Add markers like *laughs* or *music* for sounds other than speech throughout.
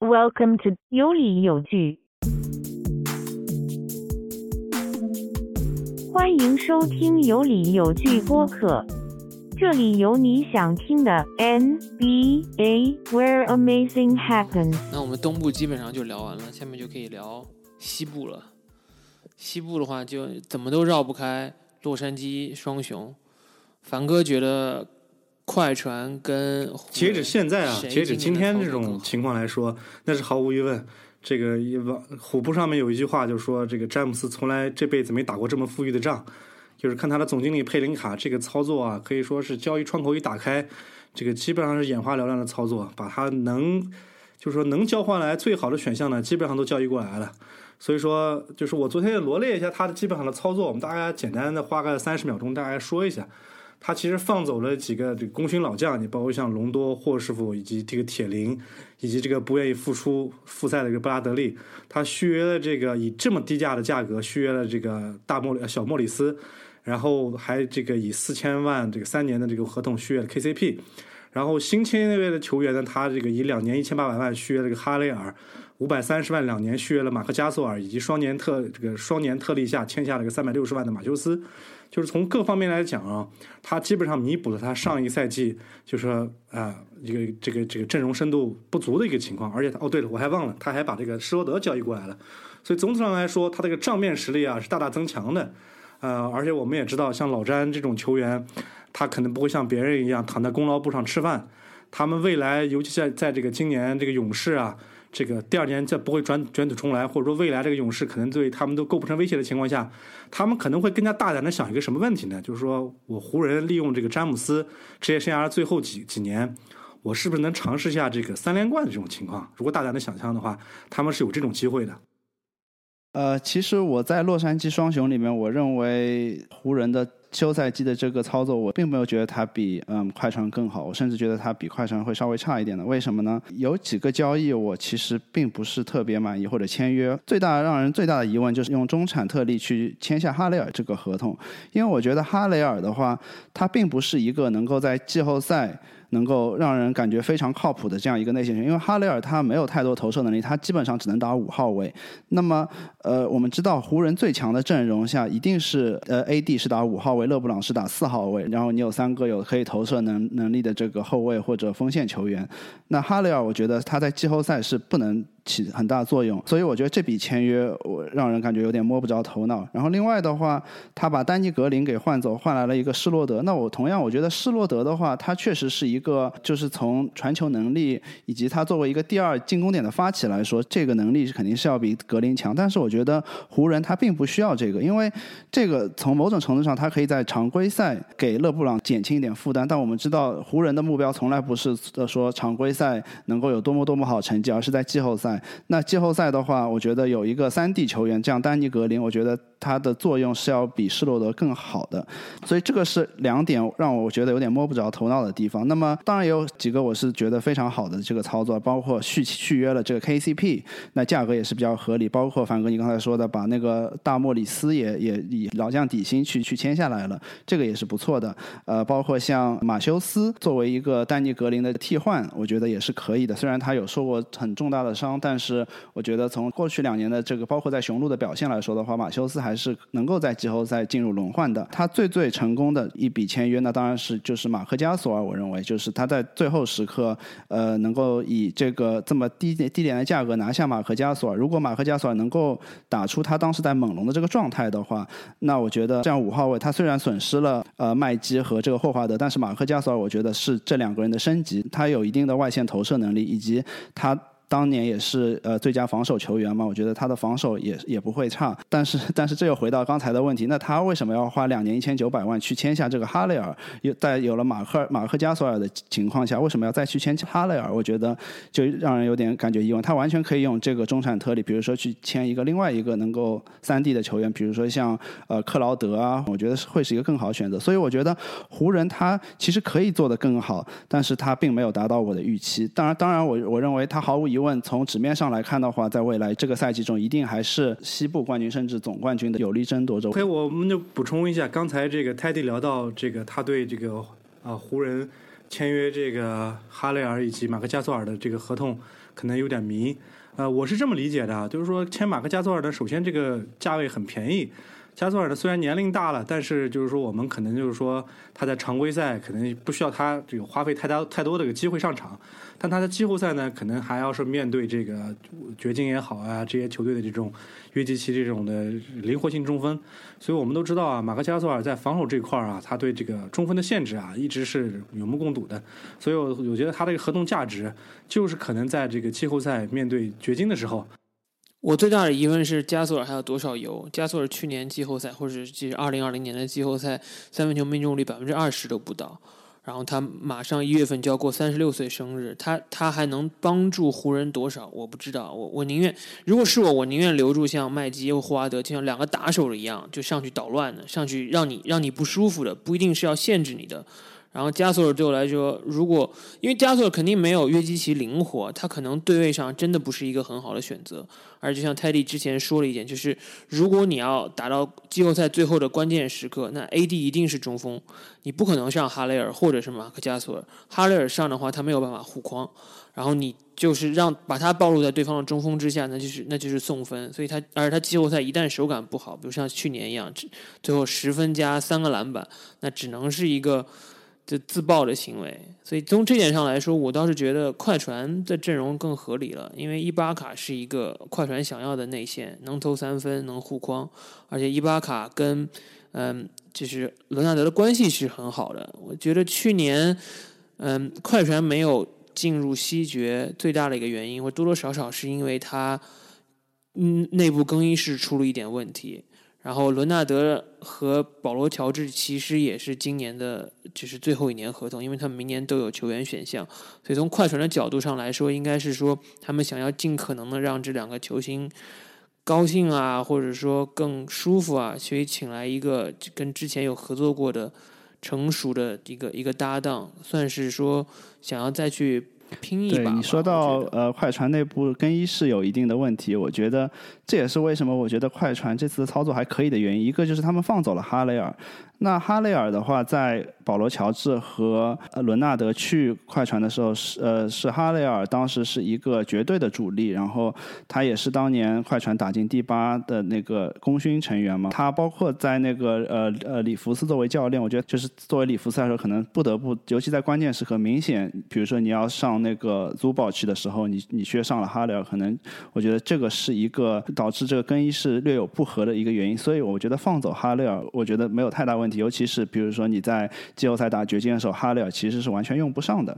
Welcome to 有理有据，欢迎收听有理有据播客，这里有你想听的 NBA where amazing happens。那我们东部基本上就聊完了，下面就可以聊西部了。西部的话，就怎么都绕不开洛杉矶双雄。凡哥觉得快船跟截止现在啊，截止今天这种情况来说，那是毫无疑问。这个一网虎扑上面有一句话，就是说这个詹姆斯从来这辈子没打过这么富裕的仗，就是看他的总经理佩林卡这个操作啊，可以说是交易窗口一打开，这个基本上是眼花缭乱的操作，把他能就是说能交换来最好的选项呢，基本上都交易过来了。所以说，就是我昨天也罗列一下他的基本上的操作，我们大概简单的花个三十秒钟，大概说一下。他其实放走了几个这功勋老将，你包括像隆多、霍师傅以及这个铁林，以及这个不愿意复出复赛的这个布拉德利，他续约了这个以这么低价的价格续约了这个大莫里小莫里斯，然后还这个以四千万这个三年的这个合同续约了 KCP，然后新签约的球员呢，他这个以两年一千八百万续约了这个哈雷尔，五百三十万两年续约了马克加索尔，以及双年特这个双年特例下签下了个三百六十万的马修斯。就是从各方面来讲啊，他基本上弥补了他上一赛季就是说啊、一个这个这个阵容深度不足的一个情况，而且哦对了，我还忘了，他还把这个施罗德交易过来了，所以总体上来说，他这个账面实力啊是大大增强的，呃，而且我们也知道，像老詹这种球员，他可能不会像别人一样躺在功劳簿上吃饭，他们未来尤其在在这个今年这个勇士啊。这个第二年再不会转卷土重来，或者说未来这个勇士可能对他们都构不成威胁的情况下，他们可能会更加大胆的想一个什么问题呢？就是说我湖人利用这个詹姆斯职业生涯最后几几年，我是不是能尝试一下这个三连冠的这种情况？如果大胆的想象的话，他们是有这种机会的。呃，其实我在洛杉矶双雄里面，我认为湖人的休赛季的这个操作，我并没有觉得他比嗯快船更好，我甚至觉得他比快船会稍微差一点的。为什么呢？有几个交易我其实并不是特别满意，或者签约最大让人最大的疑问就是用中产特例去签下哈雷尔这个合同，因为我觉得哈雷尔的话，他并不是一个能够在季后赛。能够让人感觉非常靠谱的这样一个内线球员，因为哈雷尔他没有太多投射能力，他基本上只能打五号位。那么，呃，我们知道湖人最强的阵容下，一定是呃 AD 是打五号位，勒布朗是打四号位，然后你有三个有可以投射能能力的这个后卫或者锋线球员。那哈雷尔，我觉得他在季后赛是不能起很大作用，所以我觉得这笔签约我让人感觉有点摸不着头脑。然后另外的话，他把丹尼格林给换走，换来了一个施罗德。那我同样我觉得施罗德的话，他确实是一个就是从传球能力以及他作为一个第二进攻点的发起来说，这个能力是肯定是要比格林强。但是我觉得湖人他并不需要这个，因为这个从某种程度上，他可以在常规赛给勒布朗减轻一点负担。但我们知道湖人的目标从来不是说常规赛能够有多么多么好成绩，而是在季后赛。那季后赛的话，我觉得有一个三 D 球员，像丹尼格林，我觉得它的作用是要比施罗德更好的。所以这个是两点让我觉得有点摸不着头脑的地方。那么当然也有几个我是觉得非常好的这个操作，包括续续约了这个 KCP，那价格也是比较合理。包括凡哥你刚才说的，把那个大莫里斯也也以老将底薪去去签下来了，这个也是不错的。呃，包括像马修斯作为一个丹尼格林的替换，我觉得也是可以的。虽然他有受过很重大的伤，但是我觉得从过去两年的这个包括在雄鹿的表现来说的话，马修斯还是能够在季后赛进入轮换的。他最最成功的一笔签约，那当然是就是马克加索尔。我认为就是他在最后时刻，呃，能够以这个这么低低廉的价格拿下马克加索尔。如果马克加索尔能够打出他当时在猛龙的这个状态的话，那我觉得这样五号位他虽然损失了呃麦基和这个霍华德，但是马克加索尔我觉得是这两个人的升级，他有一定的外线投射能力，以及他。当年也是呃最佳防守球员嘛，我觉得他的防守也也不会差。但是 *laughs* 但是这又回到刚才的问题，那他为什么要花两年一千九百万去签下这个哈雷尔？有在有了马克马克加索尔的情况下，为什么要再去签哈雷尔？我觉得就让人有点感觉疑问。他完全可以用这个中产特例，比如说去签一个另外一个能够三 D 的球员，比如说像呃克劳德啊，我觉得会是一个更好选择。所以我觉得湖人他其实可以做得更好，但是他并没有达到我的预期。当然当然我我认为他毫无疑疑问。从纸面上来看的话，在未来这个赛季中，一定还是西部冠军甚至总冠军的有力争夺者。OK，我们就补充一下，刚才这个 Teddy 聊到这个他对这个啊湖人签约这个哈雷尔以及马克加索尔的这个合同可能有点迷。呃，我是这么理解的，就是说签马克加索尔的，首先这个价位很便宜。加索尔呢，虽然年龄大了，但是就是说，我们可能就是说，他在常规赛可能不需要他这个花费太大太多的个机会上场，但他在季后赛呢，可能还要是面对这个掘金也好啊，这些球队的这种约基奇这种的灵活性中锋，所以我们都知道啊，马克加索尔在防守这块啊，他对这个中锋的限制啊，一直是有目共睹的，所以我我觉得他这个合同价值就是可能在这个季后赛面对掘金的时候。我最大的疑问是加索尔还有多少油？加索尔去年季后赛，或者是其实二零二零年的季后赛三分球命中率百分之二十都不到，然后他马上一月份就要过三十六岁生日，他他还能帮助湖人多少？我不知道，我我宁愿如果是我，我宁愿留住像麦基或霍华德，就像两个打手一样，就上去捣乱的，上去让你让你不舒服的，不一定是要限制你的。然后加索尔对我来说，如果因为加索尔肯定没有约基奇灵活，他可能对位上真的不是一个很好的选择。而就像泰迪之前说了一点，就是如果你要打到季后赛最后的关键时刻，那 AD 一定是中锋，你不可能上哈雷尔或者是马克加索尔。哈雷尔上的话，他没有办法护框，然后你就是让把他暴露在对方的中锋之下，那就是那就是送分。所以他而他季后赛一旦手感不好，比如像去年一样，最后十分加三个篮板，那只能是一个。就自爆的行为，所以从这点上来说，我倒是觉得快船的阵容更合理了。因为伊巴卡是一个快船想要的内线，能投三分，能护框，而且伊巴卡跟嗯，就是伦纳德的关系是很好的。我觉得去年嗯，快船没有进入西决最大的一个原因，或多多少少是因为他嗯内部更衣室出了一点问题。然后伦纳德和保罗乔治其实也是今年的，就是最后一年合同，因为他们明年都有球员选项，所以从快船的角度上来说，应该是说他们想要尽可能的让这两个球星高兴啊，或者说更舒服啊，所以请来一个跟之前有合作过的成熟的一个一个搭档，算是说想要再去。拼一把。对你说到呃，快船内部更衣室有一定的问题，我觉得这也是为什么我觉得快船这次的操作还可以的原因。一个就是他们放走了哈雷尔。那哈雷尔的话，在保罗乔治和伦纳德去快船的时候，是呃是哈雷尔当时是一个绝对的主力，然后他也是当年快船打进第八的那个功勋成员嘛。他包括在那个呃呃里弗斯作为教练，我觉得就是作为里弗斯来说，可能不得不，尤其在关键时刻，明显，比如说你要上那个租宝去的时候，你你却上了哈雷尔，可能我觉得这个是一个导致这个更衣室略有不和的一个原因。所以我觉得放走哈雷尔，我觉得没有太大问题。尤其是比如说你在季后赛打掘金的时候，哈雷尔其实是完全用不上的。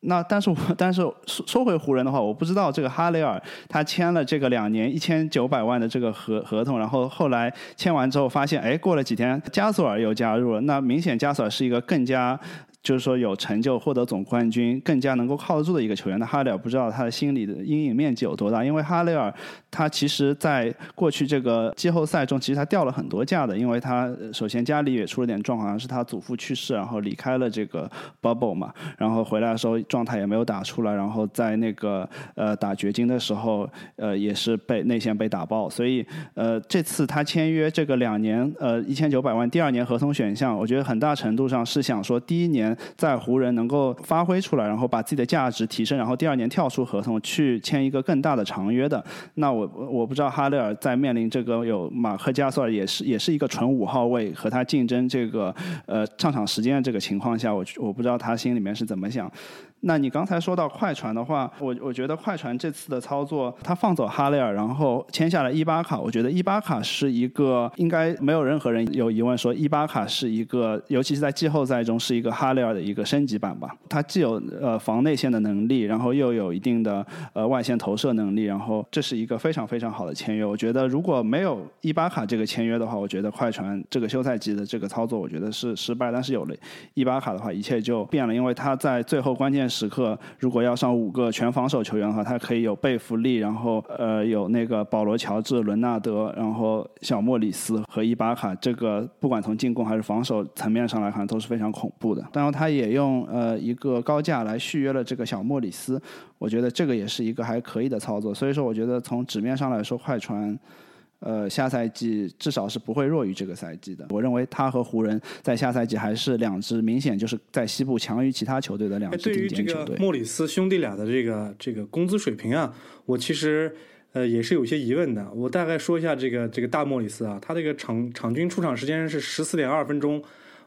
那但是我但是说说回湖人的话，我不知道这个哈雷尔他签了这个两年一千九百万的这个合合同，然后后来签完之后发现，哎，过了几天加索尔又加入了，那明显加索尔是一个更加。就是说有成就获得总冠军更加能够靠得住的一个球员，那哈雷尔不知道他的心理的阴影面积有多大，因为哈雷尔他其实在过去这个季后赛中，其实他掉了很多价的，因为他首先家里也出了点状况，是他祖父去世，然后离开了这个 bubble 嘛，然后回来的时候状态也没有打出来，然后在那个呃打掘金的时候，呃也是被内线被打爆，所以呃这次他签约这个两年呃一千九百万第二年合同选项，我觉得很大程度上是想说第一年。在湖人能够发挥出来，然后把自己的价值提升，然后第二年跳出合同去签一个更大的长约的。那我我不知道哈雷尔在面临这个有马克加索尔也是也是一个纯五号位和他竞争这个呃上场时间的这个情况下，我我不知道他心里面是怎么想。那你刚才说到快船的话，我我觉得快船这次的操作，他放走哈雷尔，然后签下了伊巴卡。我觉得伊巴卡是一个应该没有任何人有疑问说伊巴卡是一个，尤其是在季后赛中是一个哈雷尔的一个升级版吧。他既有呃防内线的能力，然后又有一定的呃外线投射能力，然后这是一个非常非常好的签约。我觉得如果没有伊巴卡这个签约的话，我觉得快船这个休赛季的这个操作，我觉得是失败。但是有了伊巴卡的话，一切就变了，因为他在最后关键。时刻，如果要上五个全防守球员的话，他可以有贝弗利，然后呃有那个保罗乔治、伦纳德，然后小莫里斯和伊巴卡，这个不管从进攻还是防守层面上来看都是非常恐怖的。当然他也用呃一个高价来续约了这个小莫里斯，我觉得这个也是一个还可以的操作。所以说，我觉得从纸面上来说，快船。呃，下赛季至少是不会弱于这个赛季的。我认为他和湖人在下赛季还是两支明显就是在西部强于其他球队的两支对于这个顶尖球队。莫里斯兄弟俩的这个这个工资水平啊，我其实呃也是有些疑问的。我大概说一下这个这个大莫里斯啊，他这个场场均出场时间是十四点二分钟，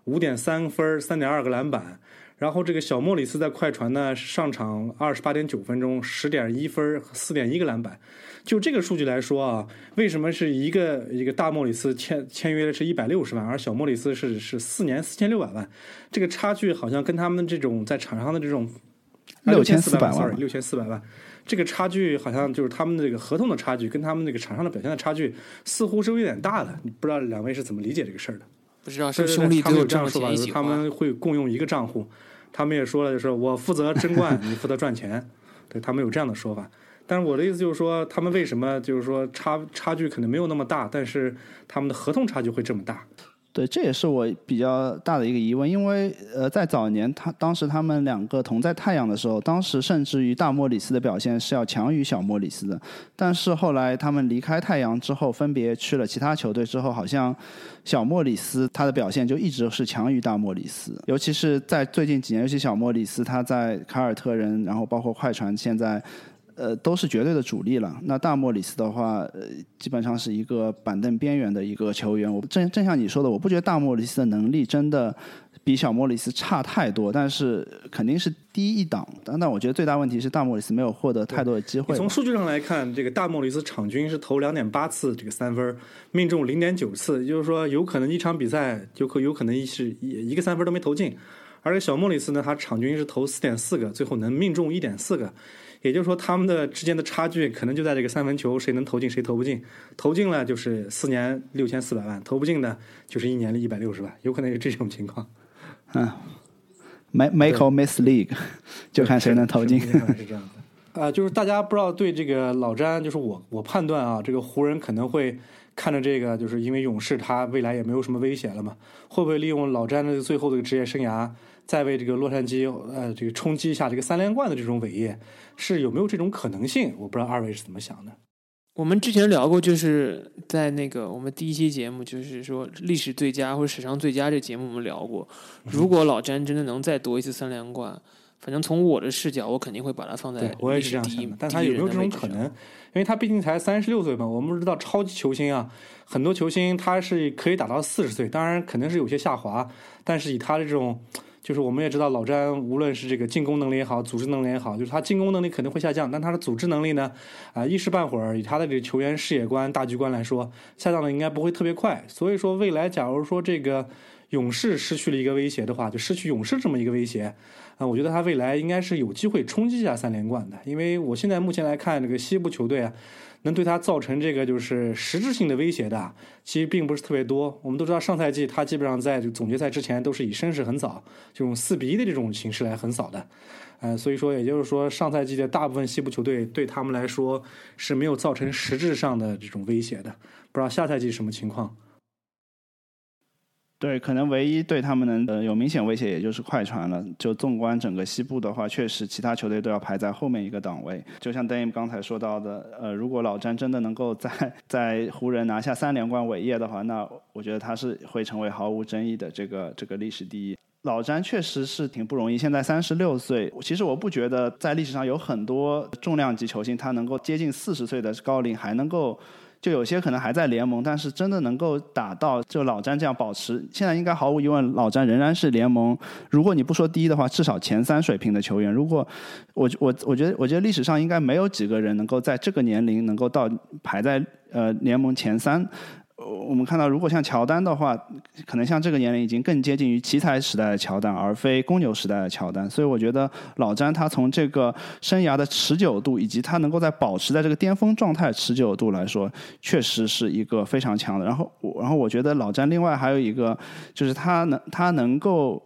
五点三分，三点二个篮板。然后这个小莫里斯在快船呢上场二十八点九分钟，十点一分，四点一个篮板。就这个数据来说啊，为什么是一个一个大莫里斯签签约的是一百六十万，而小莫里斯是是四年四千六百万？这个差距好像跟他们这种在场上的这种六千四百万万，六千四百万，这个差距好像就是他们这个合同的差距，跟他们那个场上的表现的差距，似乎是有点大的。不知道两位是怎么理解这个事儿的？不知道是兄弟对他们有这样说法，就是他。们会共用一个账户。他们也说了，就是我负责争冠，你负责赚钱，对他们有这样的说法。但是我的意思就是说，他们为什么就是说差差距可能没有那么大，但是他们的合同差距会这么大？对，这也是我比较大的一个疑问，因为呃，在早年他当时他们两个同在太阳的时候，当时甚至于大莫里斯的表现是要强于小莫里斯的，但是后来他们离开太阳之后，分别去了其他球队之后，好像小莫里斯他的表现就一直是强于大莫里斯，尤其是在最近几年，尤其小莫里斯他在凯尔特人，然后包括快船现在。呃，都是绝对的主力了。那大莫里斯的话，呃，基本上是一个板凳边缘的一个球员。我正正像你说的，我不觉得大莫里斯的能力真的比小莫里斯差太多，但是肯定是低一档。但但我觉得最大问题是大莫里斯没有获得太多的机会。从数据上来看，这个大莫里斯场均是投两点八次这个三分，命中零点九次，也就是说有可能一场比赛有可有可能一是一一个三分都没投进。而且小莫里斯呢，他场均是投四点四个，最后能命中一点四个。也就是说，他们的之间的差距可能就在这个三分球，谁能投进，谁投不进。投进了就是四年六千四百万，投不进呢就是一年的一百六十万，有可能有这种情况。嗯，make make or miss league，就看谁能投进。是这样的。*laughs* 啊、就是大家不知道对这个老詹，就是我我判断啊，这个湖人可能会看着这个，就是因为勇士他未来也没有什么威胁了嘛，会不会利用老詹的最后这个职业生涯，再为这个洛杉矶呃这个冲击一下这个三连冠的这种伟业，是有没有这种可能性？我不知道二位是怎么想的。我们之前聊过，就是在那个我们第一期节目，就是说历史最佳或者史上最佳这节目，我们聊过，如果老詹真的能再夺一次三连冠，反正从我的视角，我肯定会把他放在对我也是这样想的，但他有没有这种可？能？因为他毕竟才三十六岁嘛，我们知道超级球星啊，很多球星他是可以打到四十岁，当然肯定是有些下滑，但是以他的这种，就是我们也知道老詹无论是这个进攻能力也好，组织能力也好，就是他进攻能力肯定会下降，但他的组织能力呢，啊、一时半会儿以他的这个球员视野观、大局观来说，下降的应该不会特别快，所以说未来假如说这个勇士失去了一个威胁的话，就失去勇士这么一个威胁。啊，我觉得他未来应该是有机会冲击一下三连冠的，因为我现在目前来看，这个西部球队啊，能对他造成这个就是实质性的威胁的，其实并不是特别多。我们都知道，上赛季他基本上在总决赛之前都是以声势横扫，就用四比一的这种形式来横扫的，呃，所以说也就是说，上赛季的大部分西部球队对他们来说是没有造成实质上的这种威胁的。不知道下赛季什么情况？对，可能唯一对他们能呃有明显威胁，也就是快船了。就纵观整个西部的话，确实其他球队都要排在后面一个档位。就像 Dame 刚才说到的，呃，如果老詹真的能够在在湖人拿下三连冠伟业的话，那我觉得他是会成为毫无争议的这个这个历史第一。老詹确实是挺不容易，现在三十六岁。其实我不觉得在历史上有很多重量级球星，他能够接近四十岁的高龄还能够。就有些可能还在联盟，但是真的能够打到就老詹这样保持，现在应该毫无疑问，老詹仍然是联盟，如果你不说第一的话，至少前三水平的球员。如果我我我觉得我觉得历史上应该没有几个人能够在这个年龄能够到排在呃联盟前三。我们看到，如果像乔丹的话，可能像这个年龄已经更接近于奇才时代的乔丹，而非公牛时代的乔丹。所以我觉得老詹他从这个生涯的持久度，以及他能够在保持在这个巅峰状态持久度来说，确实是一个非常强的。然后，然后我觉得老詹另外还有一个，就是他能他能够。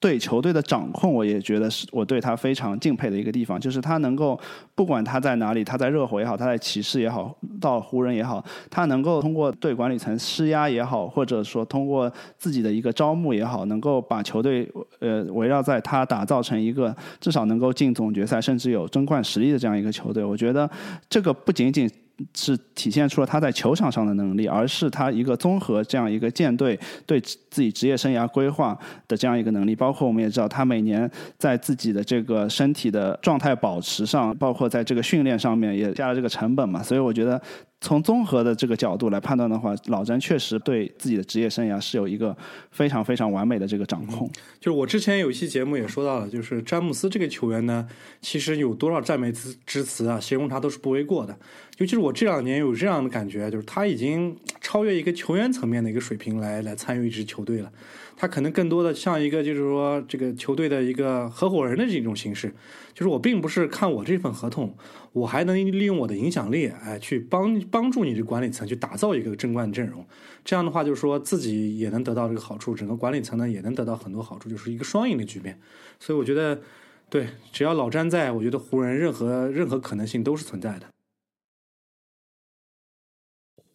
对球队的掌控，我也觉得是我对他非常敬佩的一个地方，就是他能够不管他在哪里，他在热火也好，他在骑士也好，到湖人也好，他能够通过对管理层施压也好，或者说通过自己的一个招募也好，能够把球队呃围绕在他打造成一个至少能够进总决赛，甚至有争冠实力的这样一个球队。我觉得这个不仅仅是体现出了他在球场上的能力，而是他一个综合这样一个舰队对自己职业生涯规划的这样一个能力。包括我们也知道，他每年在自己的这个身体的状态保持上，包括在这个训练上面也加了这个成本嘛。所以我觉得。从综合的这个角度来判断的话，老詹确实对自己的职业生涯是有一个非常非常完美的这个掌控。就是我之前有一期节目也说到了，就是詹姆斯这个球员呢，其实有多少赞美之之词啊，形容他都是不为过的。尤其是我这两年有这样的感觉，就是他已经超越一个球员层面的一个水平来来参与一支球队了。他可能更多的像一个，就是说这个球队的一个合伙人的这种形式，就是我并不是看我这份合同，我还能利用我的影响力，哎，去帮帮助你这管理层去打造一个争冠阵容。这样的话，就是说自己也能得到这个好处，整个管理层呢也能得到很多好处，就是一个双赢的局面。所以我觉得，对，只要老詹在，我觉得湖人任何任何可能性都是存在的。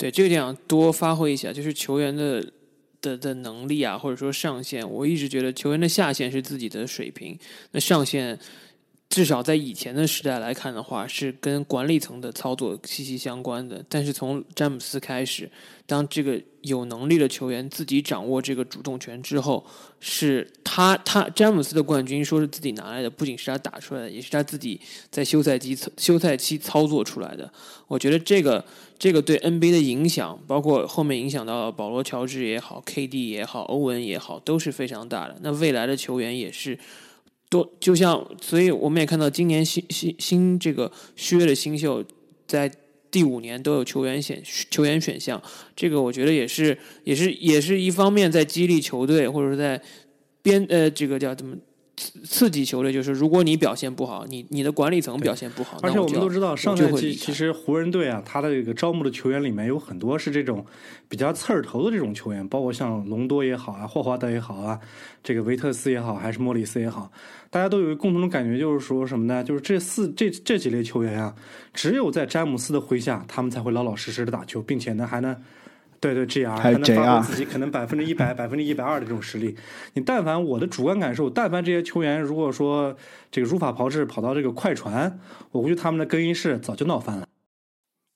对，这个点多发挥一下，就是球员的。的的能力啊，或者说上限，我一直觉得球员的下限是自己的水平，那上限至少在以前的时代来看的话，是跟管理层的操作息息相关的。但是从詹姆斯开始，当这个有能力的球员自己掌握这个主动权之后，是他他詹姆斯的冠军说是自己拿来的，不仅是他打出来的，也是他自己在休赛季休赛期操作出来的。我觉得这个。这个对 NBA 的影响，包括后面影响到保罗·乔治也好，KD 也好，欧文也好，都是非常大的。那未来的球员也是多，就像，所以我们也看到今年新新新这个续约的新秀，在第五年都有球员选球员选项。这个我觉得也是，也是，也是一方面在激励球队，或者是在边呃，这个叫怎么？刺激球队就是，如果你表现不好，你你的管理层表现不好，而且我们都知道，上赛季其实湖人队啊，他的这个招募的球员里面有很多是这种比较刺儿头的这种球员，包括像隆多也好啊，霍华德也好啊，这个维特斯也好，还是莫里斯也好，大家都有一个共同的感觉，就是说什么呢？就是这四这这几类球员啊，只有在詹姆斯的麾下，他们才会老老实实的打球，并且呢还能。对对，G R 还能发挥自己可能百分之一百、百分之一百二的这种实力。你但凡我的主观感受，但凡这些球员如果说这个如法炮制跑到这个快船，我估计他们的更衣室早就闹翻了。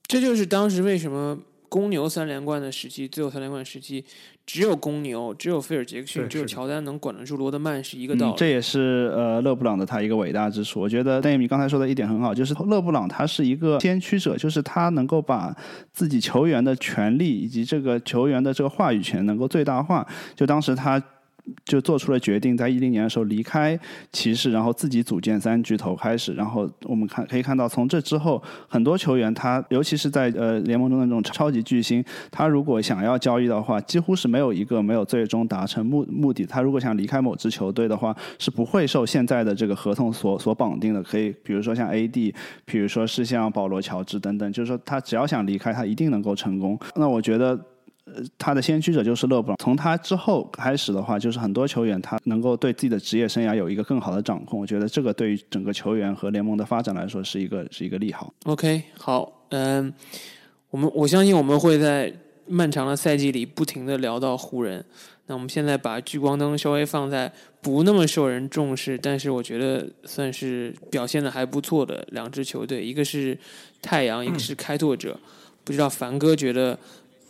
这就是当时为什么。公牛三连冠的时期，最后三连冠时期，只有公牛，只有菲尔杰克逊，只有乔丹能管得住罗德曼，是一个道理。这也是呃勒布朗的他一个伟大之处。我觉得戴米刚才说的一点很好，就是勒布朗他是一个先驱者，就是他能够把自己球员的权利以及这个球员的这个话语权能够最大化。就当时他。就做出了决定，在一零年的时候离开骑士，然后自己组建三巨头开始。然后我们看可以看到，从这之后，很多球员他，尤其是在呃联盟中的那种超级巨星，他如果想要交易的话，几乎是没有一个没有最终达成目目的。他如果想离开某支球队的话，是不会受现在的这个合同所所绑定的。可以，比如说像 AD，比如说是像保罗乔治等等，就是说他只要想离开，他一定能够成功。那我觉得。呃，他的先驱者就是勒布朗。从他之后开始的话，就是很多球员他能够对自己的职业生涯有一个更好的掌控。我觉得这个对于整个球员和联盟的发展来说是一个是一个利好。OK，好，嗯，我们我相信我们会在漫长的赛季里不停的聊到湖人。那我们现在把聚光灯稍微放在不那么受人重视，但是我觉得算是表现的还不错的两支球队，一个是太阳，一个是开拓者。不知道凡哥觉得？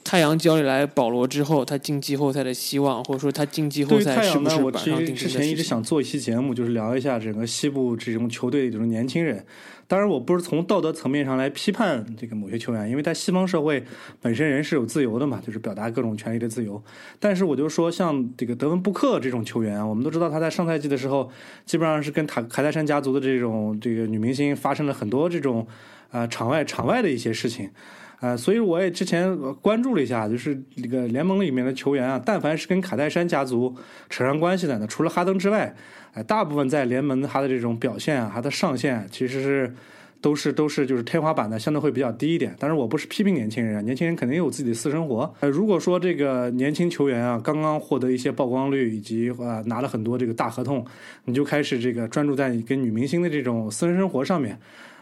太阳交易来保罗之后，他进季后赛的希望，或者说他进季后赛是不是板上钉钉之前一直想做一期节目，就是聊一下整个西部这种球队的这种年轻人。当然，我不是从道德层面上来批判这个某些球员，因为在西方社会本身人是有自由的嘛，就是表达各种权利的自由。但是我就说，像这个德文布克这种球员，我们都知道他在上赛季的时候，基本上是跟塔卡戴珊家族的这种这个女明星发生了很多这种啊场外场外的一些事情。呃，所以我也之前关注了一下，就是这个联盟里面的球员啊，但凡是跟卡戴珊家族扯上关系的，那除了哈登之外，哎，大部分在联盟他的这种表现啊，他的上限其实是都是都是就是天花板的，相对会比较低一点。但是我不是批评年轻人啊，年轻人肯定有自己的私生活。呃，如果说这个年轻球员啊，刚刚获得一些曝光率，以及啊拿了很多这个大合同，你就开始这个专注在跟女明星的这种私人生活上面。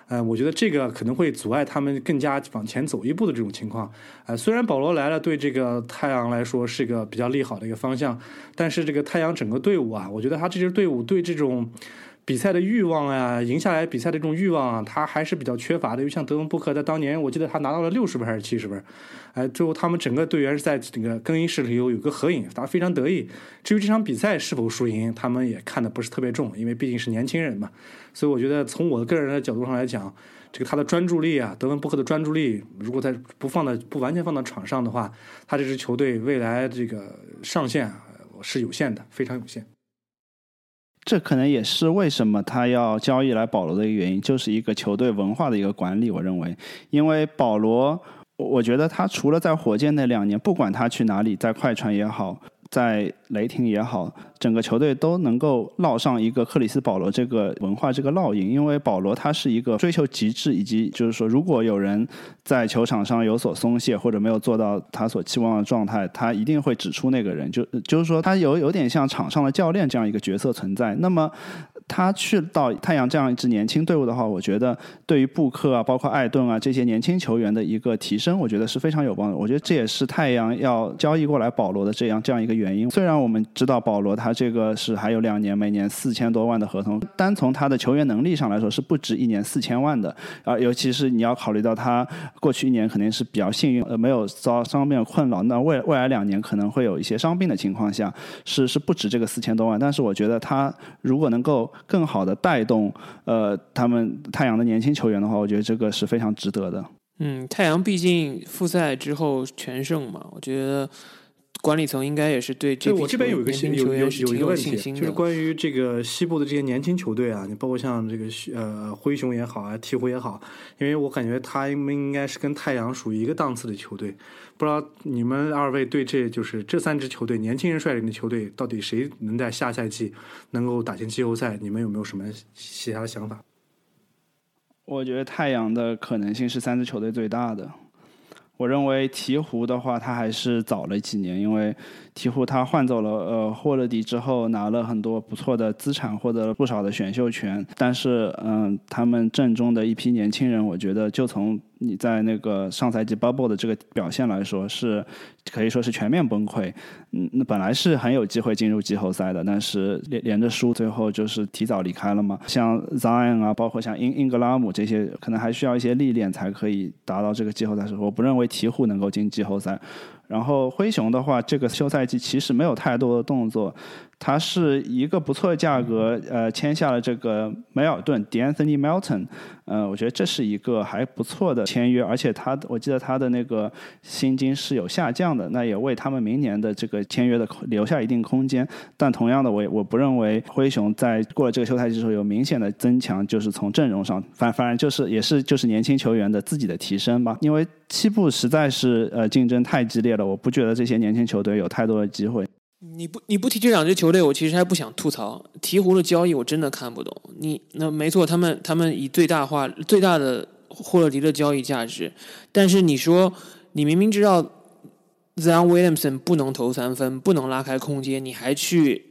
呃，我觉得这个可能会阻碍他们更加往前走一步的这种情况。呃，虽然保罗来了，对这个太阳来说是一个比较利好的一个方向，但是这个太阳整个队伍啊，我觉得他这支队伍对这种比赛的欲望啊，赢下来比赛的这种欲望啊，他还是比较缺乏的。因为像德文布克在当年，我记得他拿到了六十分还是七十分，哎，最后他们整个队员是在这个更衣室里有有个合影，他非常得意。至于这场比赛是否输赢，他们也看的不是特别重，因为毕竟是年轻人嘛。所以我觉得从我个人的角度上来讲，这个他的专注力啊，德文布克的专注力，如果在不放在不完全放到场上的话，他这支球队未来这个上限是有限的，非常有限。这可能也是为什么他要交易来保罗的一个原因，就是一个球队文化的一个管理。我认为，因为保罗，我觉得他除了在火箭那两年，不管他去哪里，在快船也好。在雷霆也好，整个球队都能够烙上一个克里斯保罗这个文化这个烙印，因为保罗他是一个追求极致，以及就是说，如果有人在球场上有所松懈或者没有做到他所期望的状态，他一定会指出那个人，就就是说他有有点像场上的教练这样一个角色存在。那么。他去到太阳这样一支年轻队伍的话，我觉得对于布克啊，包括艾顿啊这些年轻球员的一个提升，我觉得是非常有帮助。我觉得这也是太阳要交易过来保罗的这样这样一个原因。虽然我们知道保罗他这个是还有两年，每年四千多万的合同，单从他的球员能力上来说是不止一年四千万的啊。尤其是你要考虑到他过去一年肯定是比较幸运，呃，没有遭伤病困扰。那未未来两年可能会有一些伤病的情况下，是是不止这个四千多万。但是我觉得他如果能够更好的带动呃他们太阳的年轻球员的话，我觉得这个是非常值得的。嗯，太阳毕竟复赛之后全胜嘛，我觉得管理层应该也是对这我这边有一个有有有一个问题，就是关于这个西部的这些年轻球队啊，你包括像这个呃灰熊也好啊，鹈鹕也好，因为我感觉他们应该是跟太阳属于一个档次的球队。不知道你们二位对这就是这三支球队年轻人率领的球队，到底谁能在下赛季能够打进季后赛？你们有没有什么其他的想法？我觉得太阳的可能性是三支球队最大的。我认为鹈鹕的话，他还是早了几年，因为鹈鹕他换走了呃霍勒迪之后，拿了很多不错的资产，获得了不少的选秀权。但是嗯，他们阵中的一批年轻人，我觉得就从你在那个上赛季 bubble 的这个表现来说，是可以说是全面崩溃。嗯，那本来是很有机会进入季后赛的，但是连连着输，最后就是提早离开了嘛。像 Zion 啊，包括像英英格拉姆这些，可能还需要一些历练才可以达到这个季后赛时候。我不认为鹈鹕能够进季后赛。然后灰熊的话，这个休赛季其实没有太多的动作。他是一个不错的价格，呃，签下了这个梅尔顿 （D'Anthony Melton）。呃，我觉得这是一个还不错的签约，而且他，我记得他的那个薪金是有下降的，那也为他们明年的这个签约的留下一定空间。但同样的，我我不认为灰熊在过了这个休赛季之后有明显的增强，就是从阵容上，反反而就是也是就是年轻球员的自己的提升吧。因为西部实在是呃竞争太激烈了，我不觉得这些年轻球队有太多的机会。你不你不提这两支球队，我其实还不想吐槽。鹈鹕的交易我真的看不懂。你那没错，他们他们以最大化最大的霍勒迪的交易价值，但是你说你明明知道 Zion Williamson 不能投三分，不能拉开空间，你还去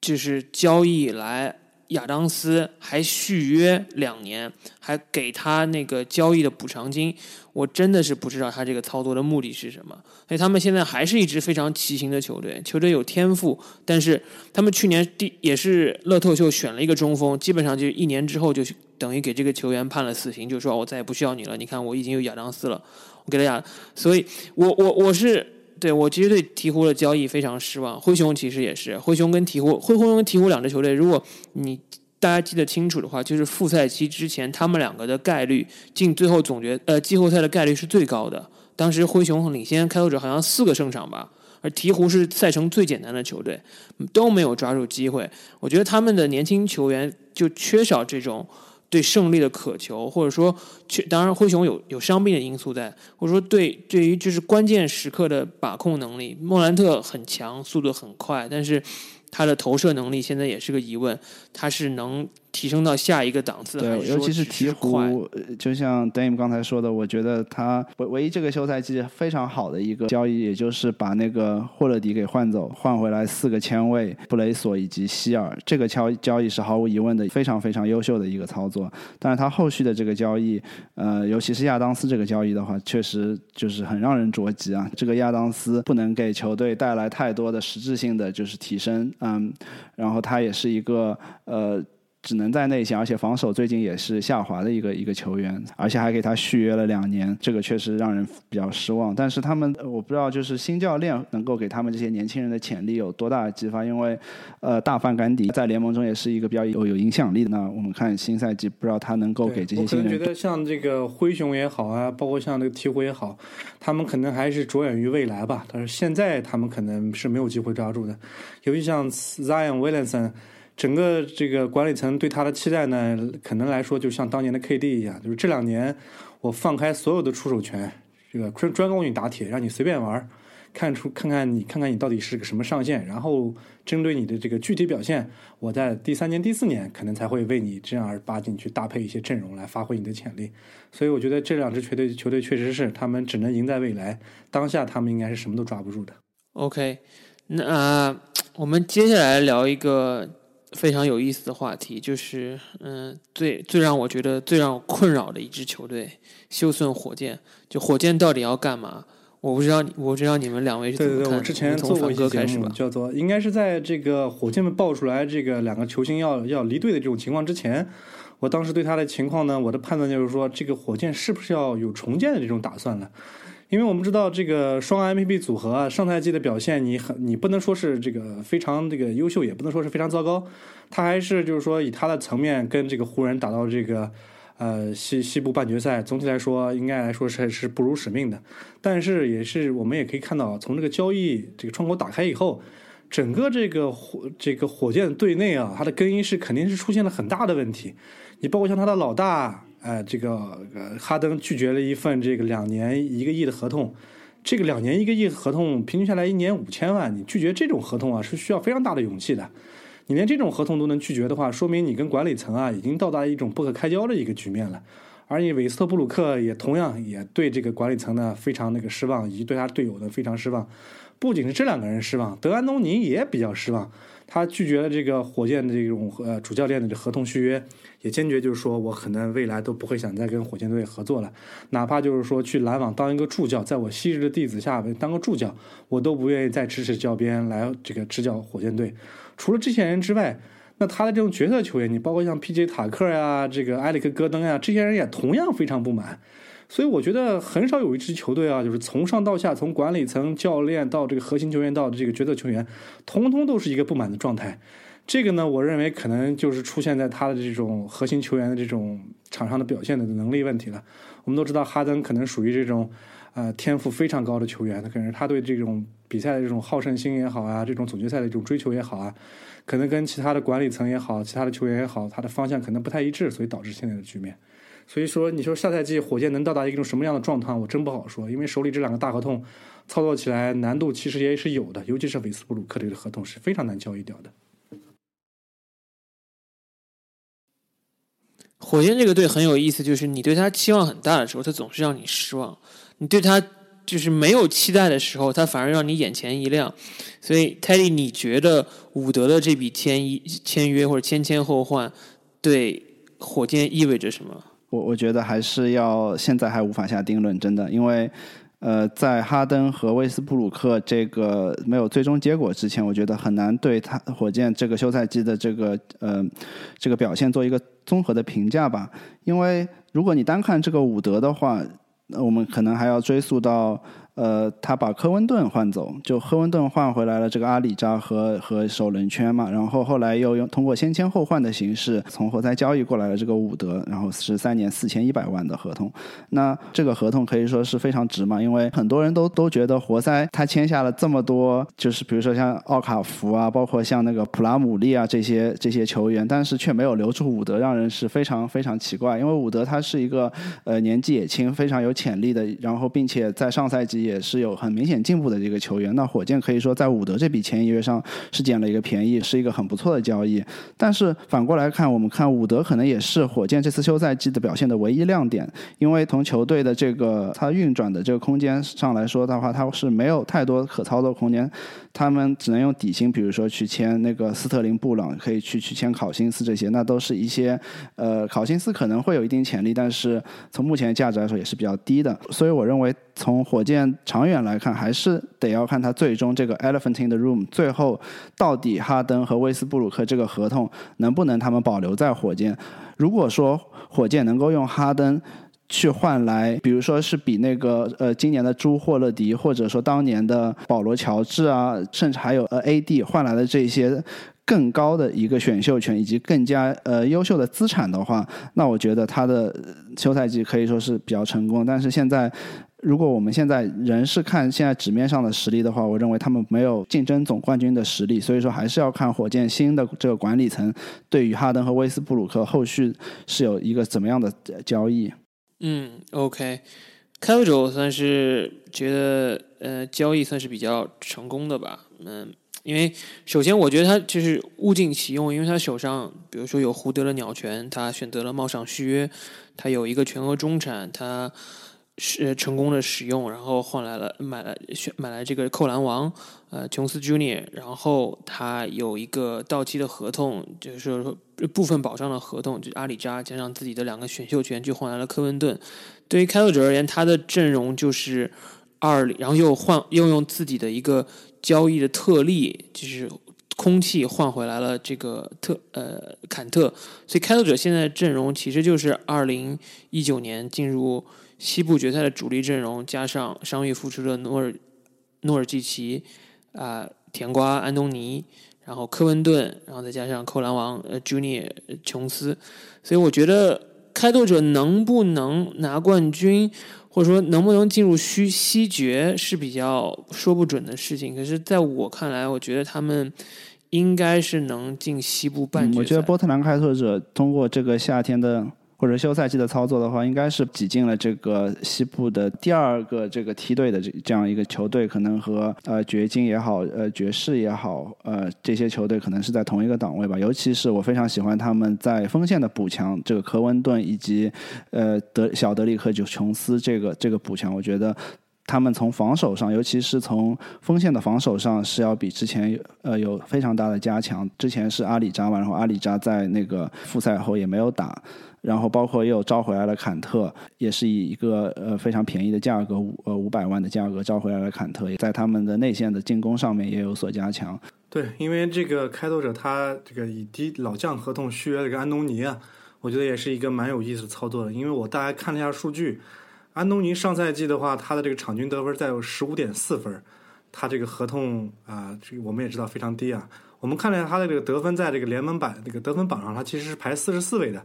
就是交易来。亚当斯还续约两年，还给他那个交易的补偿金，我真的是不知道他这个操作的目的是什么。所以他们现在还是一支非常畸形的球队，球队有天赋，但是他们去年第也是乐透秀选了一个中锋，基本上就一年之后就等于给这个球员判了死刑，就说我再也不需要你了。你看我已经有亚当斯了，我给了亚，所以我我我是。对我其实对鹈鹕的交易非常失望，灰熊其实也是，灰熊跟鹈鹕，灰熊跟鹈鹕两支球队，如果你大家记得清楚的话，就是复赛期之前，他们两个的概率进最后总决呃季后赛的概率是最高的。当时灰熊领先开拓者好像四个胜场吧，而鹈鹕是赛程最简单的球队，都没有抓住机会。我觉得他们的年轻球员就缺少这种。对胜利的渴求，或者说，去当然灰熊有有伤病的因素在，或者说对对于就是关键时刻的把控能力，莫兰特很强，速度很快，但是他的投射能力现在也是个疑问，他是能。提升到下一个档次，对，尤其是鹈鹕，就像 Dame 刚才说的，我觉得他唯唯一这个休赛季非常好的一个交易，也就是把那个霍勒迪给换走，换回来四个签位，布雷索以及希尔，这个交交易是毫无疑问的非常非常优秀的一个操作。但是他后续的这个交易，呃，尤其是亚当斯这个交易的话，确实就是很让人着急啊。这个亚当斯不能给球队带来太多的实质性的就是提升，嗯，然后他也是一个呃。只能在内线，而且防守最近也是下滑的一个一个球员，而且还给他续约了两年，这个确实让人比较失望。但是他们，我不知道就是新教练能够给他们这些年轻人的潜力有多大的激发，因为，呃，大范甘迪在联盟中也是一个比较有有影响力的。那我们看新赛季，不知道他能够给这些新人。我觉得像这个灰熊也好啊，包括像这个鹈鹕也好，他们可能还是着眼于未来吧。但是现在他们可能是没有机会抓住的，尤其像 Zion Williamson。整个这个管理层对他的期待呢，可能来说就像当年的 KD 一样，就是这两年我放开所有的出手权，这个专专攻你打铁，让你随便玩，看出看看你看看你到底是个什么上限，然后针对你的这个具体表现，我在第三年、第四年可能才会为你正儿八经去搭配一些阵容来发挥你的潜力。所以我觉得这两支球队球队确实是他们只能赢在未来，当下他们应该是什么都抓不住的。OK，那呃我们接下来聊一个。非常有意思的话题，就是嗯，最最让我觉得最让我困扰的一支球队——休斯顿火箭。就火箭到底要干嘛？我不知道，我不知道你们两位是怎么看？对对对，我之前做过一期节目，叫做应该是在这个火箭们爆出来这个两个球星要要离队的这种情况之前，我当时对他的情况呢，我的判断就是说，这个火箭是不是要有重建的这种打算了？因为我们知道这个双 MVP 组合啊，上赛季的表现你很你不能说是这个非常这个优秀，也不能说是非常糟糕，他还是就是说以他的层面跟这个湖人打到这个呃西西部半决赛，总体来说应该来说是是不辱使命的。但是也是我们也可以看到，从这个交易这个窗口打开以后，整个这个火这个火箭队内啊，他的更衣室肯定是出现了很大的问题。你包括像他的老大。呃，这个呃，哈登拒绝了一份这个两年一个亿的合同，这个两年一个亿合同平均下来一年五千万，你拒绝这种合同啊，是需要非常大的勇气的。你连这种合同都能拒绝的话，说明你跟管理层啊已经到达一种不可开交的一个局面了。而你韦斯特布鲁克也同样也对这个管理层呢非常那个失望，以及对他队友呢非常失望。不仅是这两个人失望，德安东尼也比较失望，他拒绝了这个火箭的这种呃主教练的这合同续约。也坚决就是说，我可能未来都不会想再跟火箭队合作了，哪怕就是说去篮网当一个助教，在我昔日的弟子下当个助教，我都不愿意再支持教鞭来这个执教火箭队。除了这些人之外，那他的这种角色球员，你包括像 P.J. 塔克呀、这个埃里克戈登呀，这些人也同样非常不满。所以我觉得很少有一支球队啊，就是从上到下，从管理层、教练到这个核心球员到这个角色球员，通通都是一个不满的状态。这个呢，我认为可能就是出现在他的这种核心球员的这种场上的表现的能力问题了。我们都知道哈登可能属于这种，呃，天赋非常高的球员，可能他对这种比赛的这种好胜心也好啊，这种总决赛的这种追求也好啊，可能跟其他的管理层也好，其他的球员也好，他的方向可能不太一致，所以导致现在的局面。所以说，你说下赛季火箭能到达一种什么样的状态，我真不好说，因为手里这两个大合同操作起来难度其实也是有的，尤其是韦斯布鲁克这个合同是非常难交易掉的。火箭这个队很有意思，就是你对他期望很大的时候，他总是让你失望；你对他就是没有期待的时候，他反而让你眼前一亮。所以，Teddy，你觉得伍德的这笔签一签约或者签签后换对火箭意味着什么？我我觉得还是要现在还无法下定论，真的，因为。呃，在哈登和威斯布鲁克这个没有最终结果之前，我觉得很难对他火箭这个休赛季的这个呃这个表现做一个综合的评价吧。因为如果你单看这个伍德的话，那我们可能还要追溯到。呃，他把科温顿换走，就科温顿换回来了这个阿里扎和和首轮圈嘛，然后后来又用通过先签后换的形式从活塞交易过来了这个伍德，然后是三年四千一百万的合同，那这个合同可以说是非常值嘛，因为很多人都都觉得活塞他签下了这么多，就是比如说像奥卡福啊，包括像那个普拉姆利啊这些这些球员，但是却没有留住伍德，让人是非常非常奇怪，因为伍德他是一个呃年纪也轻，非常有潜力的，然后并且在上赛季。也是有很明显进步的这个球员，那火箭可以说在伍德这笔签约上是捡了一个便宜，是一个很不错的交易。但是反过来看，我们看伍德可能也是火箭这次休赛季的表现的唯一亮点，因为从球队的这个他运转的这个空间上来说的话，他是没有太多可操作空间。他们只能用底薪，比如说去签那个斯特林、布朗，可以去去签考辛斯这些，那都是一些呃，考辛斯可能会有一定潜力，但是从目前价值来说也是比较低的。所以我认为，从火箭长远来看，还是得要看他最终这个 elephant in the room 最后到底哈登和威斯布鲁克这个合同能不能他们保留在火箭。如果说火箭能够用哈登去换来，比如说是比那个呃今年的朱霍勒迪，或者说当年的保罗乔治啊，甚至还有呃 AD 换来的这些。更高的一个选秀权以及更加呃优秀的资产的话，那我觉得他的休赛季可以说是比较成功。但是现在，如果我们现在仍是看现在纸面上的实力的话，我认为他们没有竞争总冠军的实力。所以说，还是要看火箭新的这个管理层对于哈登和威斯布鲁克后续是有一个怎么样的交易。嗯，OK，开头者算是觉得呃交易算是比较成功的吧，嗯。因为首先，我觉得他就是物尽其用，因为他手上，比如说有胡德的鸟权，他选择了冒上续约，他有一个全额中产，他是成功的使用，然后换来了买了选买来这个扣篮王，呃，琼斯 Junior，然后他有一个到期的合同，就是说部分保障的合同，就阿里扎加上自己的两个选秀权，就换来了科文顿。对于开拓者而言，他的阵容就是二，然后又换又用自己的一个。交易的特例就是空气换回来了这个特呃坎特，所以开拓者现在阵容其实就是二零一九年进入西部决赛的主力阵容，加上伤愈复出的诺尔诺尔基奇啊甜瓜安东尼，然后科文顿，然后再加上扣篮王呃 Junior 琼斯，所以我觉得开拓者能不能拿冠军？或者说能不能进入西西决是比较说不准的事情，可是在我看来，我觉得他们应该是能进西部半决赛。我觉得波特兰开拓者通过这个夏天的。或者休赛季的操作的话，应该是挤进了这个西部的第二个这个梯队的这这样一个球队，可能和呃掘金也好，呃爵士也好，呃这些球队可能是在同一个档位吧。尤其是我非常喜欢他们在锋线的补强，这个科温顿以及呃德小德里克就琼斯这个这个补强，我觉得他们从防守上，尤其是从锋线的防守上是要比之前呃有非常大的加强。之前是阿里扎嘛，然后阿里扎在那个复赛后也没有打。然后包括又招回来了坎特，也是以一个呃非常便宜的价格五呃五百万的价格招回来了坎特，也在他们的内线的进攻上面也有所加强。对，因为这个开拓者他这个以低老将合同续约了个安东尼啊，我觉得也是一个蛮有意思的操作的。因为我大概看了一下数据，安东尼上赛季的话，他的这个场均得分在有十五点四分，他这个合同啊，这个我们也知道非常低啊。我们看了一下他的这个得分，在这个联盟版这个得分榜上，他其实是排四十四位的。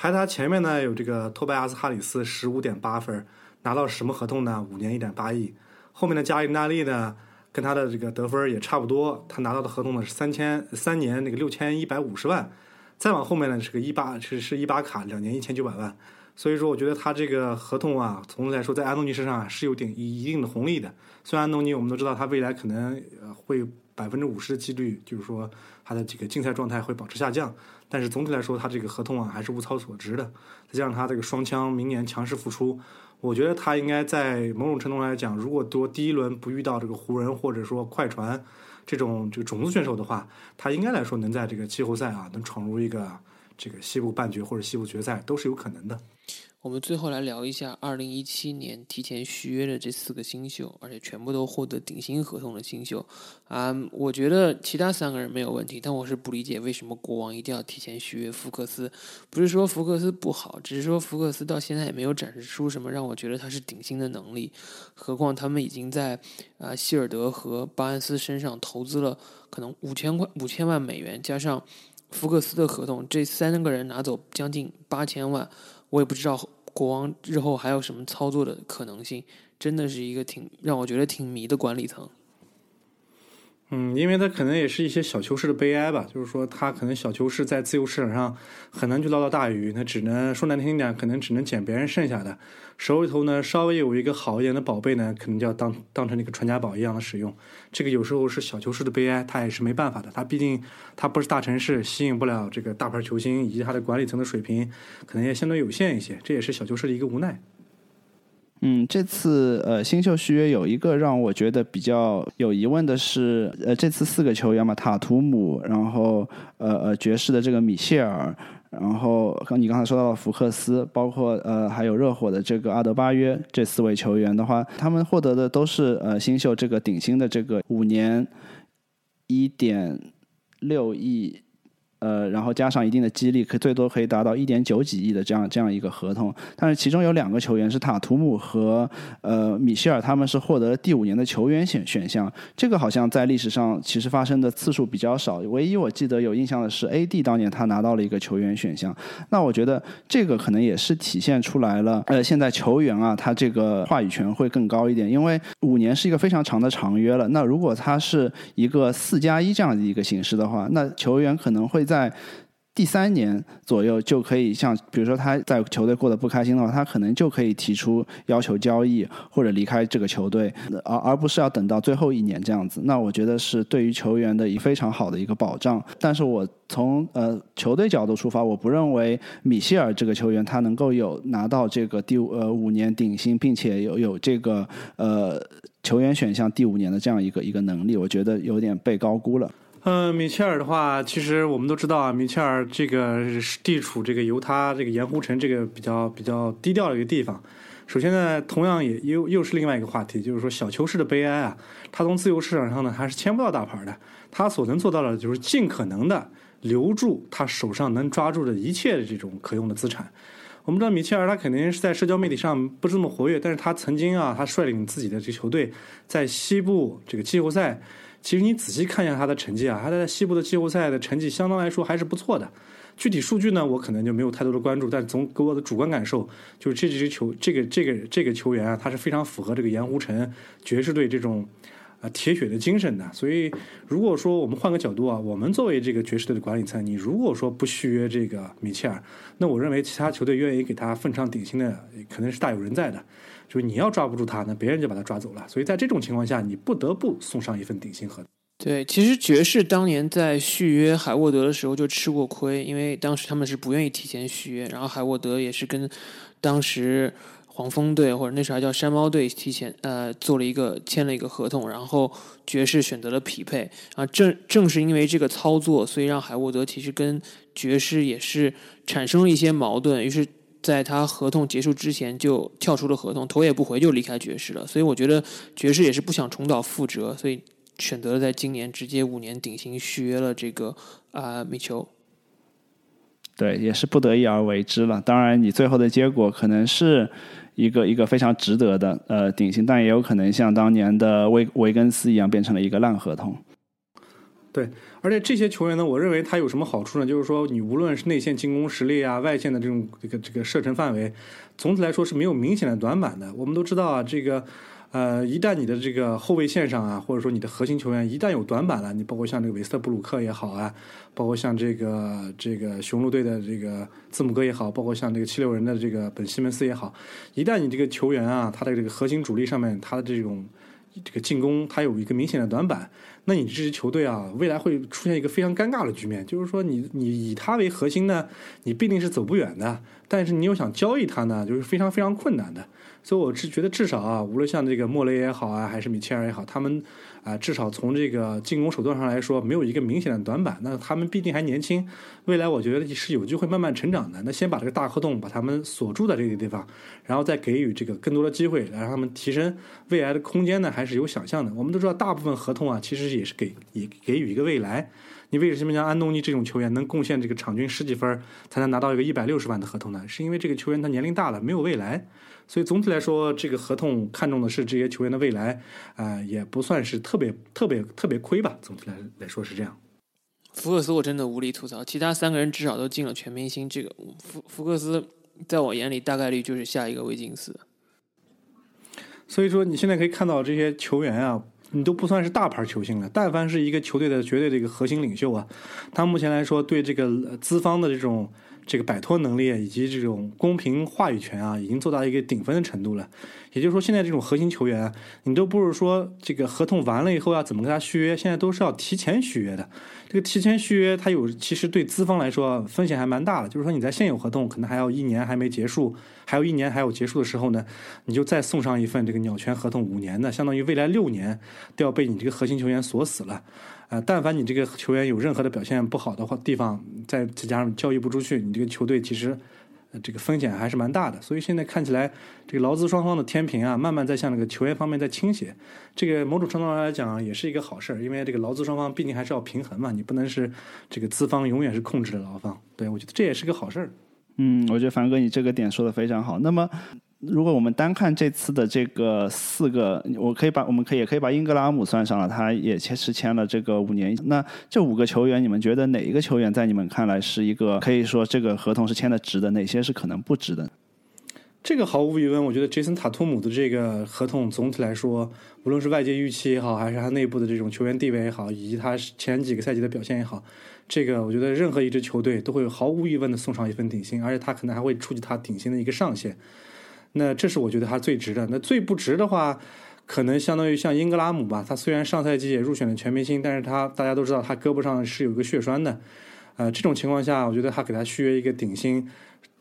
排他前面呢有这个托拜阿斯哈里斯十五点八分，拿到什么合同呢？五年一点八亿。后面的加里纳利呢，跟他的这个得分也差不多，他拿到的合同呢是三千三年那个六千一百五十万。再往后面呢是个伊巴是是伊巴卡两年一千九百万。所以说我觉得他这个合同啊，总的来说在安东尼身上啊是有点一定的红利的。虽然安东尼我们都知道他未来可能会百分之五十的几率，就是说他的这个竞赛状态会保持下降。但是总体来说，他这个合同啊还是物超所值的。再加上他这个双枪明年强势复出，我觉得他应该在某种程度来讲，如果多第一轮不遇到这个湖人或者说快船这种这个种子选手的话，他应该来说能在这个季后赛啊能闯入一个这个西部半决或者西部决赛都是有可能的。我们最后来聊一下二零一七年提前续约的这四个新秀，而且全部都获得顶薪合同的新秀。啊，我觉得其他三个人没有问题，但我是不理解为什么国王一定要提前续约福克斯。不是说福克斯不好，只是说福克斯到现在也没有展示出什么让我觉得他是顶薪的能力。何况他们已经在啊希尔德和巴恩斯身上投资了可能五千块五千万美元，加上福克斯的合同，这三个人拿走将近八千万。我也不知道国王日后还有什么操作的可能性，真的是一个挺让我觉得挺迷的管理层。嗯，因为他可能也是一些小球市的悲哀吧，就是说他可能小球市在自由市场上很难去捞到大鱼，那只能说难听点，可能只能捡别人剩下的，手里头呢稍微有一个好一点的宝贝呢，可能就要当当成那个传家宝一样的使用。这个有时候是小球市的悲哀，他也是没办法的，他毕竟他不是大城市，吸引不了这个大牌球星，以及他的管理层的水平可能也相对有限一些，这也是小球市的一个无奈。嗯，这次呃新秀续约有一个让我觉得比较有疑问的是，呃这次四个球员嘛，塔图姆，然后呃呃爵士的这个米切尔，然后刚你刚才说到了福克斯，包括呃还有热火的这个阿德巴约这四位球员的话，他们获得的都是呃新秀这个顶薪的这个五年一点六亿。呃，然后加上一定的激励，可最多可以达到一点九几亿的这样这样一个合同。但是其中有两个球员是塔图姆和呃米歇尔，他们是获得第五年的球员选选项。这个好像在历史上其实发生的次数比较少。唯一我记得有印象的是 A.D. 当年他拿到了一个球员选项。那我觉得这个可能也是体现出来了，呃，现在球员啊，他这个话语权会更高一点，因为五年是一个非常长的长约了。那如果他是一个四加一这样的一个形式的话，那球员可能会。在第三年左右就可以像，比如说他在球队过得不开心的话，他可能就可以提出要求交易或者离开这个球队，而而不是要等到最后一年这样子。那我觉得是对于球员的一非常好的一个保障。但是我从呃球队角度出发，我不认为米歇尔这个球员他能够有拿到这个第五呃五年顶薪，并且有有这个呃球员选项第五年的这样一个一个能力，我觉得有点被高估了。嗯，米切尔的话，其实我们都知道啊，米切尔这个地处这个犹他这个盐湖城这个比较比较低调的一个地方。首先呢，同样也又又是另外一个话题，就是说小球式的悲哀啊。他从自由市场上呢，还是签不到大牌的。他所能做到的，就是尽可能的留住他手上能抓住的一切的这种可用的资产。我们知道米切尔他肯定是在社交媒体上不是那么活跃，但是他曾经啊，他率领自己的这球队在西部这个季后赛。其实你仔细看一下他的成绩啊，他在西部的季后赛的成绩相当来说还是不错的。具体数据呢，我可能就没有太多的关注，但从给我的主观感受，就是这支球这个这个这个球员啊，他是非常符合这个盐湖城爵士队这种啊铁血的精神的。所以如果说我们换个角度啊，我们作为这个爵士队的管理层，你如果说不续约这个米切尔，那我认为其他球队愿意给他奉上顶薪的，可能是大有人在的。就是你要抓不住他，那别人就把他抓走了。所以在这种情况下，你不得不送上一份顶薪合同。对，其实爵士当年在续约海沃德的时候就吃过亏，因为当时他们是不愿意提前续约，然后海沃德也是跟当时黄蜂队或者那时候还叫山猫队提前呃做了一个签了一个合同，然后爵士选择了匹配啊，正正是因为这个操作，所以让海沃德其实跟爵士也是产生了一些矛盾，于是。在他合同结束之前就跳出了合同，头也不回就离开爵士了。所以我觉得爵士也是不想重蹈覆辙，所以选择了在今年直接五年顶薪续约了这个啊米球。对，也是不得已而为之了。当然，你最后的结果可能是一个一个非常值得的呃顶薪，但也有可能像当年的维维根斯一样变成了一个烂合同。对，而且这些球员呢，我认为他有什么好处呢？就是说，你无论是内线进攻实力啊，外线的这种这个这个射程范围，总体来说是没有明显的短板的。我们都知道啊，这个呃，一旦你的这个后卫线上啊，或者说你的核心球员一旦有短板了，你包括像这个韦斯特布鲁克也好啊，包括像这个这个雄鹿队的这个字母哥也好，包括像这个七六人的这个本西蒙斯也好，一旦你这个球员啊，他的这个核心主力上面他的这种这个进攻，他有一个明显的短板。那你这支球队啊，未来会出现一个非常尴尬的局面，就是说你你以他为核心呢，你必定是走不远的，但是你又想交易他呢，就是非常非常困难的。所以我是觉得至少啊，无论像这个莫雷也好啊，还是米切尔也好，他们啊，至少从这个进攻手段上来说，没有一个明显的短板。那他们毕竟还年轻，未来我觉得是有机会慢慢成长的。那先把这个大合同把他们锁住在这个地方，然后再给予这个更多的机会，来让他们提升未来的空间呢，还是有想象的。我们都知道，大部分合同啊，其实也是给也给予一个未来。你为什么像安东尼这种球员能贡献这个场均十几分，才能拿到一个一百六十万的合同呢？是因为这个球员他年龄大了，没有未来。所以总体来说，这个合同看重的是这些球员的未来，啊，也不算是特别特别特别亏吧。总体来来说是这样。福克斯我真的无力吐槽，其他三个人至少都进了全明星，这个福福克斯在我眼里大概率就是下一个维金斯。所以说，你现在可以看到这些球员啊，你都不算是大牌球星了。但凡是一个球队的绝对的一个核心领袖啊，他目前来说对这个资方的这种。这个摆脱能力以及这种公平话语权啊，已经做到一个顶峰的程度了。也就是说，现在这种核心球员，你都不是说这个合同完了以后要怎么跟他续约，现在都是要提前续约的。这个提前续约，它有其实对资方来说风险还蛮大的，就是说你在现有合同可能还要一年还没结束，还有一年还有结束的时候呢，你就再送上一份这个鸟权合同五年的，相当于未来六年都要被你这个核心球员锁死了。呃，但凡你这个球员有任何的表现不好的话地方，再再加上交易不出去，你这个球队其实。这个风险还是蛮大的，所以现在看起来，这个劳资双方的天平啊，慢慢在向那个球员方面在倾斜。这个某种程度上来讲，也是一个好事儿，因为这个劳资双方毕竟还是要平衡嘛，你不能是这个资方永远是控制的劳方。对我觉得这也是个好事儿。嗯，我觉得凡哥你这个点说的非常好。那么。如果我们单看这次的这个四个，我可以把我们可以也可以把英格拉姆算上了，他也签是签了这个五年。那这五个球员，你们觉得哪一个球员在你们看来是一个可以说这个合同是签的值的？哪些是可能不值的？这个毫无疑问，我觉得杰森塔图姆的这个合同总体来说，无论是外界预期也好，还是他内部的这种球员地位也好，以及他前几个赛季的表现也好，这个我觉得任何一支球队都会毫无疑问的送上一份顶薪，而且他可能还会触及他顶薪的一个上限。那这是我觉得他最值的。那最不值的话，可能相当于像英格拉姆吧。他虽然上赛季也入选了全明星，但是他大家都知道他胳膊上是有一个血栓的。呃，这种情况下，我觉得他给他续约一个顶薪，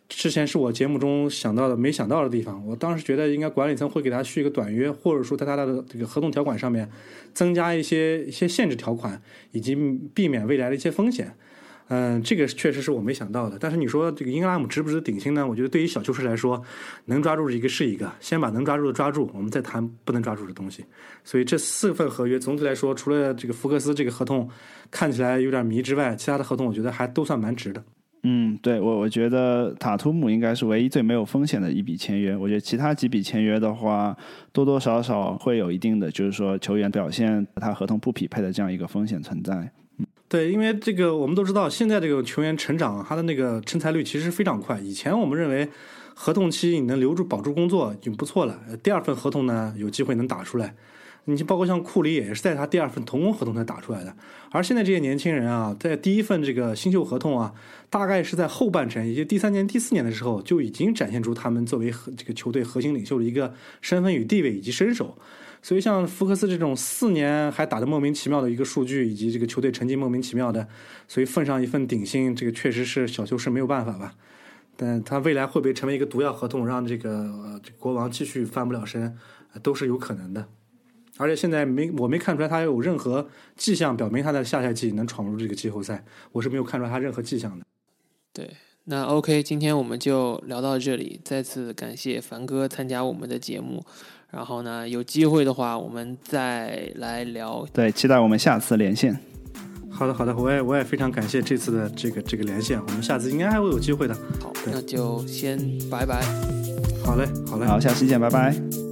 之前是我节目中想到的没想到的地方。我当时觉得应该管理层会给他续一个短约，或者说在他的这个合同条款上面增加一些一些限制条款，以及避免未来的一些风险。嗯，这个确实是我没想到的。但是你说这个英格拉姆值不值顶薪呢？我觉得对于小球队来说，能抓住一个是一个，先把能抓住的抓住，我们再谈不能抓住的东西。所以这四份合约总体来说，除了这个福克斯这个合同看起来有点迷之外，其他的合同我觉得还都算蛮值的。嗯，对我我觉得塔图姆应该是唯一最没有风险的一笔签约。我觉得其他几笔签约的话，多多少少会有一定的，就是说球员表现他合同不匹配的这样一个风险存在。对，因为这个我们都知道，现在这个球员成长，他的那个成才率其实非常快。以前我们认为，合同期你能留住、保住工作已经不错了。第二份合同呢，有机会能打出来。你包括像库里也是在他第二份同工合同才打出来的。而现在这些年轻人啊，在第一份这个新秀合同啊，大概是在后半程，也就第三年、第四年的时候，就已经展现出他们作为这个球队核心领袖的一个身份与地位以及身手。所以，像福克斯这种四年还打得莫名其妙的一个数据，以及这个球队成绩莫名其妙的，所以奉上一份顶薪，这个确实是小球是没有办法吧。但他未来会不会成为一个毒药合同，让这个国王继续翻不了身，都是有可能的。而且现在没我没看出来他有任何迹象表明他在下赛季能闯入这个季后赛，我是没有看出来他任何迹象的。对，那 OK，今天我们就聊到这里，再次感谢凡哥参加我们的节目。然后呢，有机会的话，我们再来聊。对，期待我们下次连线。好的，好的，我也我也非常感谢这次的这个这个连线，我们下次应该还会有机会的。好，那就先拜拜。好嘞，好嘞，好，下期见，拜拜。